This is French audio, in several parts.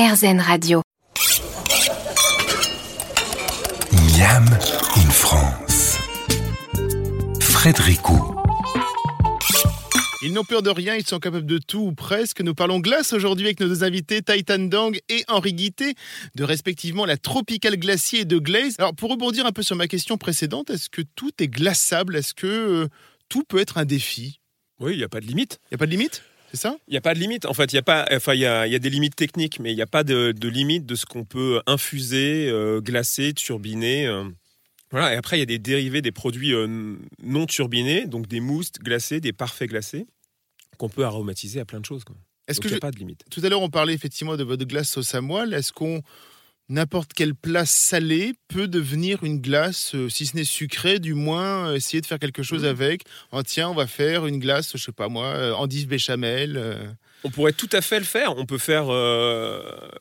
RZN Radio. Miam in France. Frédéricot. Ils n'ont peur de rien, ils sont capables de tout ou presque. Nous parlons glace aujourd'hui avec nos deux invités, Titan Dang et Henri Guité, de respectivement la Tropical Glacier et de Glaze. Alors pour rebondir un peu sur ma question précédente, est-ce que tout est glaçable? Est-ce que euh, tout peut être un défi? Oui, il n'y a pas de limite. Il n'y a pas de limite? C'est ça? Il n'y a pas de limite. En fait, il y a pas. Enfin, il y a, des limites techniques, mais il n'y a pas de, limite de ce qu'on peut infuser, euh, glacer, turbiner. Euh. Voilà. Et après, il y a des dérivés des produits non turbinés, donc des mousses glacées, des parfaits glacés qu'on peut aromatiser à plein de choses. Est-ce n'y a pas de limite Tout à l'heure, on parlait effectivement de votre glace sauce à moelle. Est-ce qu'on n'importe quelle place salée peut devenir une glace, euh, si ce n'est sucrée, du moins euh, essayer de faire quelque chose mmh. avec. Oh, tiens, on va faire une glace, je sais pas moi, euh, béchamel. On pourrait tout à fait le faire. On peut faire,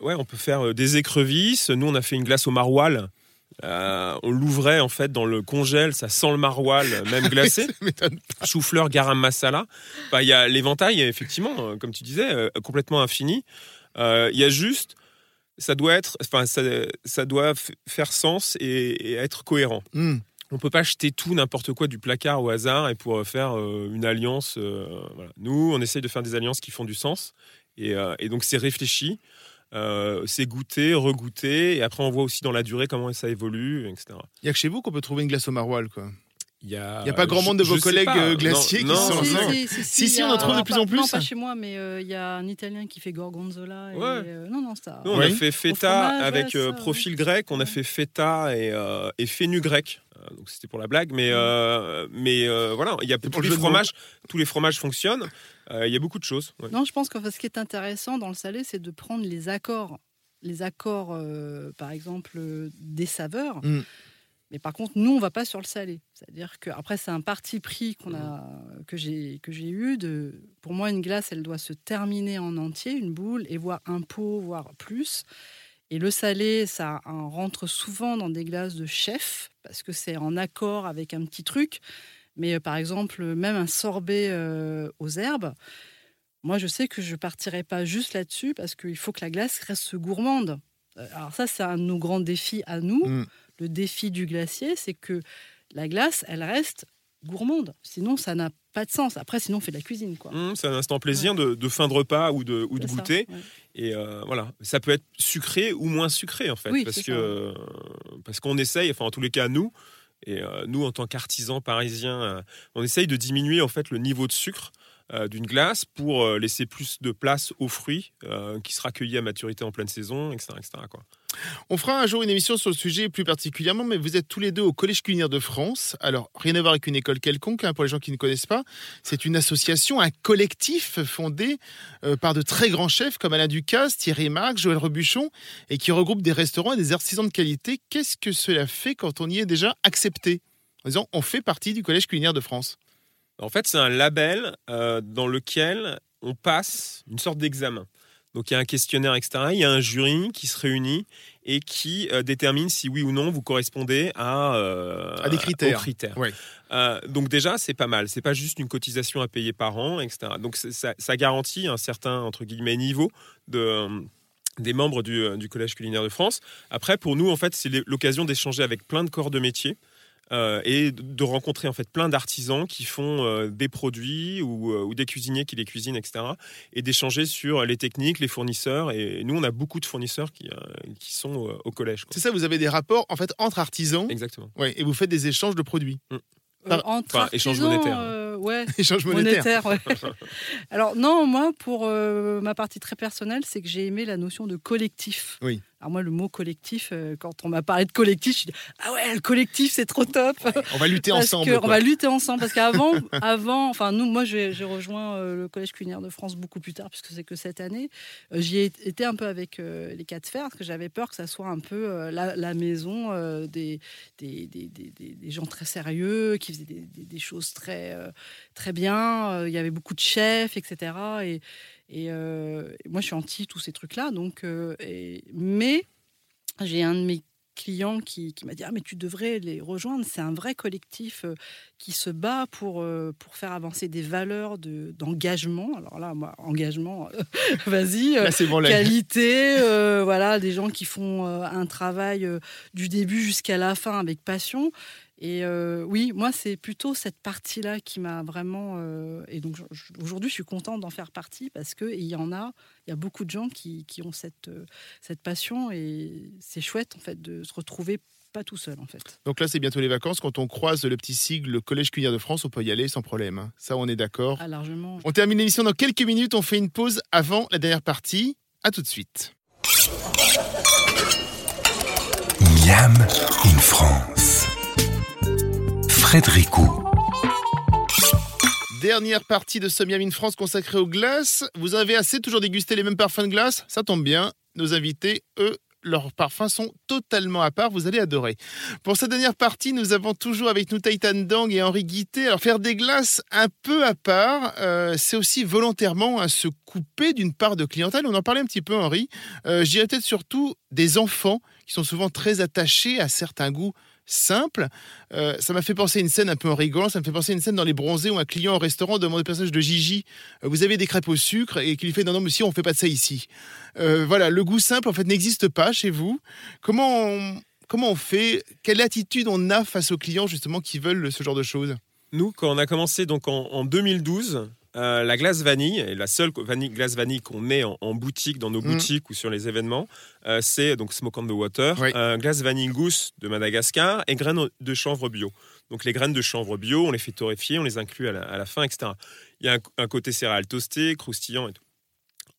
ouais, on peut faire des écrevisses. Nous, on a fait une glace au maroilles euh, on l'ouvrait en fait dans le congèle, ça sent le maroilles, même glacé. Chou-fleur, garam masala. Il y a l'éventail, effectivement, euh, comme tu disais, euh, complètement infini. Il y a juste, ça doit être, enfin, ça, doit faire sens et, être cohérent. Hmm. On peut pas acheter tout n'importe quoi du placard au hasard et pour faire une alliance. Nous, on essaye de faire des alliances qui font du sens et, et donc c'est réfléchi. Euh, c'est goûter, regoûter, et après on voit aussi dans la durée comment ça évolue, etc. Il n'y a que chez vous qu'on peut trouver une glace au maroilles, quoi. Il n'y a, a, pas grand monde de vos collègues euh, glaciers qui sont si, si, si, si, on en trouve de plus en plus. Non, pas chez moi, mais euh, il y a un Italien qui fait gorgonzola. Et, non, non, ça. on a fait feta avec profil grec, on a fait feta et, et fénu grec. Donc c'était pour la blague, mais mais voilà, il y a tous les fromages, tous les fromages fonctionnent. Euh, il y a beaucoup de choses. Non, je pense que ce qui est intéressant dans le salé, c'est de prendre les accords, les accords, euh, par exemple, euh, des saveurs. Mm. Mais par contre, nous, on va pas sur le salé. C'est-à-dire que après, c'est un parti pris qu'on a, que j'ai que j'ai eu. De, pour moi, une glace, elle doit se terminer en entier, une boule, et voir un pot, voire plus. Et le salé, ça rentre souvent dans des glaces de chef parce que c'est en accord avec un petit truc. Mais euh, par exemple, même un sorbet euh, aux herbes, moi je sais que je partirai pas juste là-dessus parce qu'il faut que la glace reste gourmande. Euh, alors ça, c'est un de nos grands défis à nous. Mm. Le défi du glacier, c'est que la glace, elle reste gourmande. Sinon, ça n'a pas de sens. Après, sinon, on fait de la cuisine. quoi. Mm, c'est un instant plaisir de, fin de repas ou de, ou de goûter. Et voilà, ça peut être sucré ou moins sucré en fait, parce que parce qu'on essaye, enfin en tous les cas nous, et euh, nous, en tant qu'artisans parisiens, euh, on essaye de diminuer en fait le niveau de sucre euh, d'une glace pour laisser plus de place aux fruits qui sera cueilli à maturité en pleine saison, etc. etc. quoi. On fera un jour une émission sur le sujet plus particulièrement, mais vous êtes tous les deux au Collège culinaire de France. Alors, rien à voir avec une école quelconque, hein, pour les gens qui ne connaissent pas. C'est une association, un collectif fondé euh, par de très grands chefs comme Alain Ducasse, Thierry Marx, Joël Rebuchon, et qui regroupe des restaurants et des artisans de qualité. Qu'est-ce que cela fait quand on y est déjà accepté En disant, on fait partie du Collège culinaire de France? En fait, c'est un label euh, dans lequel on passe une sorte d'examen. Donc il y a un questionnaire, etc. Il y a un jury qui se réunit et qui euh, détermine si oui ou non vous correspondez à, euh, à des critères. critères. Euh, donc déjà, c'est pas mal. C'est pas juste une cotisation à payer par an, etc. Donc ça, ça, garantit un certain entre guillemets niveau de des membres du, du, Collège culinaire de France. Après, pour nous, en fait, c'est l'occasion d'échanger avec plein de corps de métier. Euh, et de rencontrer en fait plein d'artisans qui font euh, des produits ou, euh, ou, des cuisiniers qui les cuisinent, etc. Et d'échanger sur les techniques, les fournisseurs. Et nous, on a beaucoup de fournisseurs qui, qui sont au collège. C'est ça, vous avez des rapports en fait entre artisans. Exactement. Ouais, et vous faites des échanges de produits. Mm. entre enfin, échange monétaire. ouais. échange monétaire. ouais. Alors non, moi, pour ma partie très personnelle, c'est que j'ai aimé la notion de collectif. Oui. Alors moi, le mot collectif, euh, quand on m'a parlé de collectif, je dis ah ouais, le collectif, c'est trop top. on va lutter ensemble. on va lutter ensemble parce qu'avant, avant, enfin nous, moi, j'ai rejoint euh, le collège culinaire de France beaucoup plus tard puisque c'est que cette année. Euh, j'y ai été un peu avec les quatre fers parce que j'avais peur que ça soit un peu la, maison des des, des, des, gens très sérieux qui faisaient des, choses très très bien. Il y avait beaucoup de chefs, etc. Et et moi, je suis anti tous ces trucs-là. Donc, et, mais j'ai un de mes client qui, m'a dit ah mais tu devrais les rejoindre. C'est un vrai collectif euh, qui se bat pour euh, pour faire avancer des valeurs de d'engagement. Alors là, moi, engagement, vas-y, qualité, voilà, des gens qui font un travail du début jusqu'à la fin avec passion. Et euh, oui, moi, c'est plutôt cette partie-là qui m'a vraiment. Euh, et donc, aujourd'hui, je suis contente d'en faire partie parce qu'il y en a, il y a beaucoup de gens qui, qui ont cette, euh, cette passion et c'est chouette, en fait, de se retrouver pas tout seul, en fait. Donc là, c'est bientôt les vacances. Quand on croise le petit sigle le Collège Culinaire de France, on peut y aller sans problème. Hein. Ça, on est d'accord. Ah, largement. On termine l'émission dans quelques minutes. On fait une pause avant la dernière partie. À tout de suite. Miam in France. Dernière partie de ce Miami France consacrée aux glaces. Vous avez assez toujours dégusté les mêmes parfums de glace? Ça tombe bien. Nos invités, eux, leurs parfums sont totalement à part, vous allez adorer. Pour cette dernière partie, nous avons toujours avec nous Taitan Dang et Henri Guité. Alors faire des glaces un peu à part, euh, c'est aussi volontairement à se couper d'une part de clientèle. On en parlait un petit peu Henri. Euh, je peut-être surtout des enfants qui sont souvent très attachés à certains goûts simple. Euh, ça m'a fait penser à une scène un peu en rigolant. Ça me fait penser à une scène dans Les Bronzés où un client au restaurant demande au personnage de Gigi euh, Vous avez des crêpes au sucre? Et qu'il lui fait Non, non, monsieur, on fait pas de ça ici. Euh, voilà, le goût simple, en fait, n'existe pas chez vous. Comment on, comment on fait? Quelle attitude on a face aux clients, justement, qui veulent ce genre de choses? Nous, quand on a commencé donc en, en 2012, euh, la glace vanille, et la seule vanille, glace vanille qu'on met en, boutique, dans nos mm. boutiques ou sur les événements, euh, c'est donc Smoke on the Water, euh, glace vanille gousse de Madagascar et graines de chanvre bio. Donc les graines de chanvre bio, on les fait torréfier, on les inclut à la, fin, etc. Il y a un, côté céréal toasté, croustillant et tout.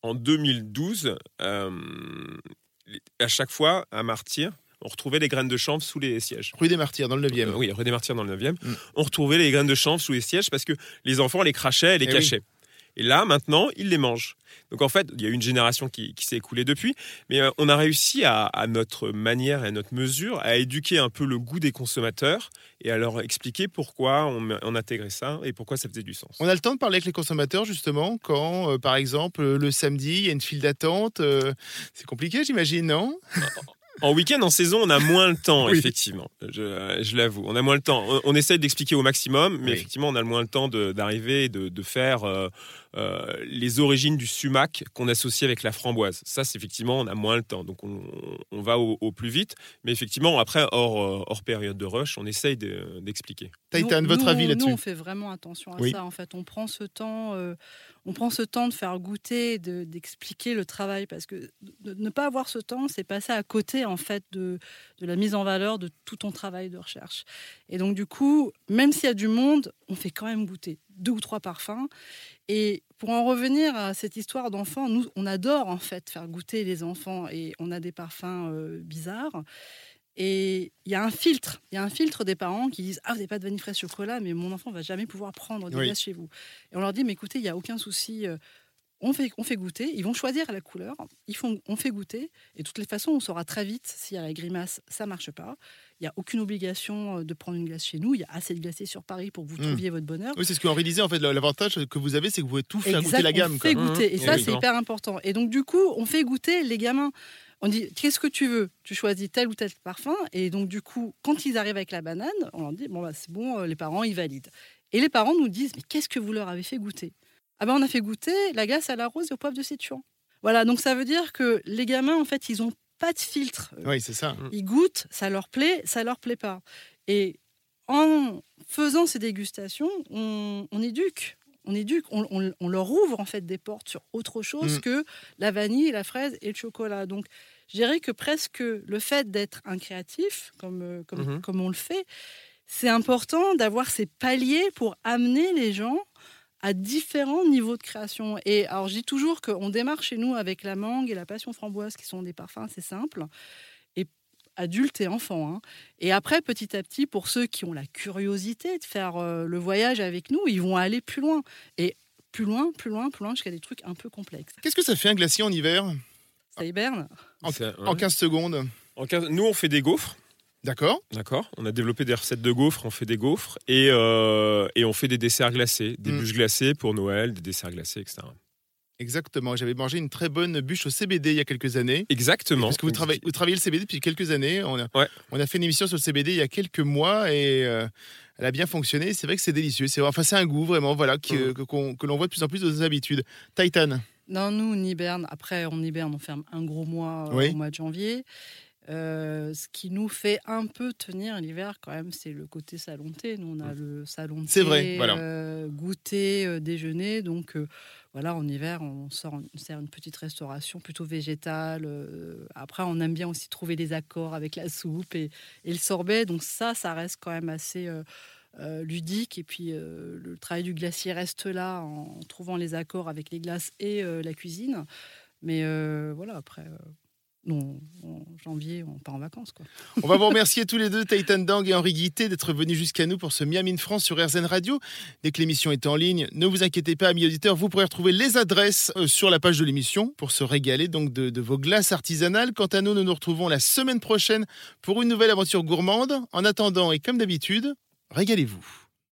En 2012, à chaque fois, à Martyr, on retrouvait les graines de chanvre sous les sièges. Rue des Martyrs, dans le 9e. Euh, oui, rue des Martyrs, dans le 9e. Mm. On retrouvait les graines de chanvre sous les sièges parce que les enfants les crachaient et les eh cachaient. Et là, maintenant, ils les mangent. Donc en fait, il y a une génération qui, s'est écoulée depuis, mais euh, on a réussi à, notre manière et à notre mesure à éduquer un peu le goût des consommateurs et à leur expliquer pourquoi on, intégrait ça et pourquoi ça faisait du sens. On a le temps de parler avec les consommateurs justement quand, euh, par exemple, le samedi, il y a une file d'attente. c'est compliqué, j'imagine, non? En week-end, en saison, on a moins le temps, effectivement. Je, l'avoue, on a moins le temps. On, essaye d'expliquer au maximum, mais effectivement, on a le moins le temps d'arriver et de, faire euh, euh, les origines du sumac qu'on associe avec la framboise. Ça, c'est effectivement, on a moins le temps. Donc, on, va au, plus vite. Mais effectivement, après, hors, euh, hors période de rush, on essaye d'expliquer. Titan, votre avis là-dessus Nous, on fait vraiment attention à ça. En fait, on prend ce temps on prend ce temps de faire goûter, d'expliquer le travail, parce que ne pas avoir ce temps, c'est passer à côté en fait de, la mise en valeur de tout ton travail de recherche. Et donc du coup, même s'il y a du monde, on fait quand même goûter deux ou trois parfums. Et pour en revenir à cette histoire d'enfants, nous, on adore en fait faire goûter les enfants et on a des parfums euh, bizarres. Et il y a un filtre, il y a un filtre des parents qui disent ah vous n'avez pas de vanille fraîche chocolat, mais mon enfant va jamais pouvoir prendre des glaces chez vous. Et on leur dit mais écoutez il y a aucun souci, euh, on fait on fait goûter, ils vont choisir la couleur, ils font on fait goûter et de toutes les façons on saura très vite si à la grimace ça marche pas. Il n'y a aucune obligation euh, de prendre une glace chez nous. Il y a assez de glaciers sur Paris pour que vous hmm. trouviez votre bonheur. Oui, c'est ce que Henri disait. En fait, l'avantage que vous avez, c'est que vous pouvez tout faire goûter la gamme. On fait goûter. Et ça, c'est hyper important. Et donc, du coup, on fait goûter les gamins on dit qu'est-ce que tu veux? Tu choisis tel ou tel parfum. Et donc, du coup, quand ils arrivent avec la banane, on leur dit bon, bah, c'est bon, euh, les parents, ils valident. Et les parents nous disent mais qu'est-ce que vous leur avez fait goûter? Ah ben, on a fait goûter la glace à la rose et au poivre de citron. Voilà, donc ça veut dire que les gamins, en fait, ils ont pas de filtre. Oui, c'est ça. Ils goûtent, ça leur plaît, ça leur plaît pas. Et en faisant ces dégustations, on éduque on éduque, on, leur ouvre en fait des portes sur autre chose mm. que la vanille, la fraise et le chocolat. Donc, je dirais que presque le fait d'être un créatif, comme, euh, mm-hmm. comme, on le fait, c'est important d'avoir ces paliers pour amener les gens à différents niveaux de création. Et alors, je dis toujours qu'on démarre chez nous avec la mangue et la passion framboise, qui sont des parfums assez simples adultes et enfants. Hein. Et après, petit à petit, pour ceux qui ont la curiosité de faire euh, le voyage avec nous, ils vont aller plus loin. Et plus loin, plus loin, plus loin, jusqu'à des trucs un peu complexes. Qu'est-ce que ça fait un glacier en hiver? Ça hiberne. En, 15 secondes. En Nous, on fait des gaufres. D'accord. D'accord. On a développé des recettes de gaufres, on fait des gaufres et, euh, et on fait des desserts glacés, des mmh. bûches glacées pour Noël, des desserts glacés, etc. Exactement. J'avais mangé une très bonne bûche au CBD il y a quelques années. Exactement. Parce que vous travaillez, vous travaillez le CBD depuis quelques années. On a, on a fait une émission sur le CBD il y a quelques mois et euh, elle a bien fonctionné. C'est vrai que c'est délicieux. C'est enfin c'est un goût vraiment voilà qui, mm. que, que l'on voit de plus en plus dans nos habitudes. Titan. Non, nous on hiberne. Après on hiberne, on ferme un gros mois au mois de janvier. Euh, ce qui nous fait un peu tenir l'hiver quand même, c'est le côté salon thé. Nous, on a mmh. le salon thé, vrai, euh, goûter, euh, déjeuner. Donc voilà, en hiver, on sort, on sert une petite restauration plutôt végétale. après, on aime bien aussi trouver des accords avec la soupe et, et, le sorbet. Donc ça, ça reste quand même assez ludique. Et puis le travail du glacier reste là en trouvant les accords avec les glaces et la cuisine. Mais voilà, après en janvier, on part en vacances. Quoi. On va vous remercier tous les deux, Taitan Dang et Henri Guité, d'être venus jusqu'à nous pour ce Miam in France sur RZN Radio. Dès que l'émission est en ligne, ne vous inquiétez pas, amis auditeurs, vous pourrez retrouver les adresses euh, sur la page de l'émission pour se régaler donc de, de, vos glaces artisanales. Quant à nous, nous nous retrouvons la semaine prochaine pour une nouvelle aventure gourmande. En attendant, et comme d'habitude, régalez-vous.